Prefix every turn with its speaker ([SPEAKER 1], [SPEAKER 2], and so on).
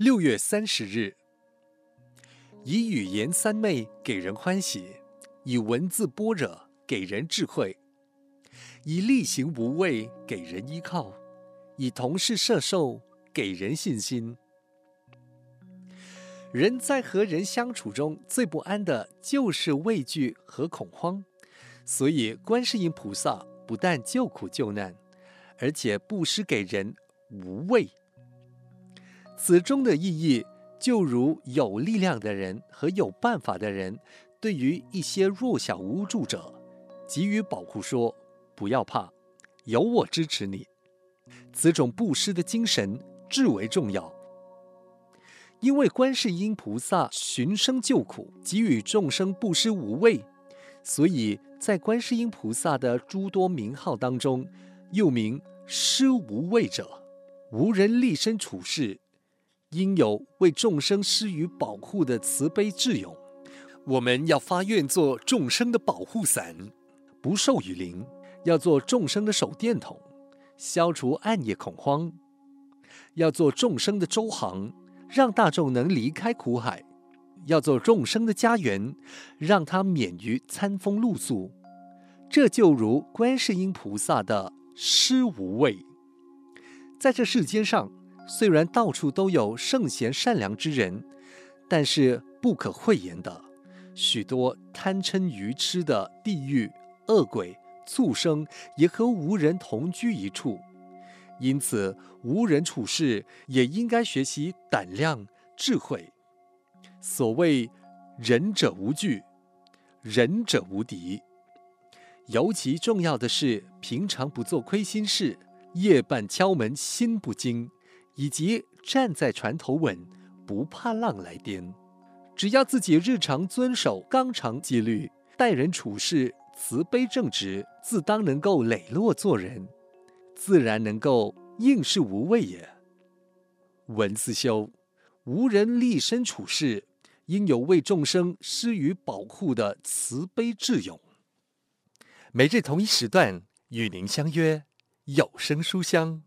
[SPEAKER 1] 六月三十日，以语言三昧给人欢喜，以文字般若给人智慧，以力行无畏给人依靠，以同事摄受给人信心。人在和人相处中最不安的就是畏惧和恐慌，所以观世音菩萨不但救苦救难，而且布施给人无畏。此中的意义，就如有力量的人和有办法的人，对于一些弱小无助者，给予保护说，不要怕，有我支持你。此种布施的精神至为重要。因为观世音菩萨寻声救苦，给予众生布施无畏，所以在观世音菩萨的诸多名号当中，又名施无畏者。无人立身处世，应有为众生施予保护的慈悲智勇。我们要发愿做众生的保护伞，不受雨淋；要做众生的手电筒，消除暗夜恐慌；要做众生的舟航。让大众能离开苦海，要做众生的家园，让他免于餐风露宿。这就如观世音菩萨的施无畏。在这世间上，虽然到处都有圣贤善良之人，但是不可讳言的，许多贪嗔愚痴的地狱恶鬼畜生也和无人同居一处。因此，无人处事也应该学习胆量、智慧。所谓“仁者无惧，仁者无敌”。尤其重要的是，平常不做亏心事，夜半敲门心不惊，以及站在船头稳，不怕浪来颠。只要自己日常遵守纲常纪律，待人处事慈悲正直，自当能够磊落做人。自然能够应是无畏也。文思修，无人立身处世，应有为众生施予保护的慈悲智勇。每日同一时段与您相约有声书香。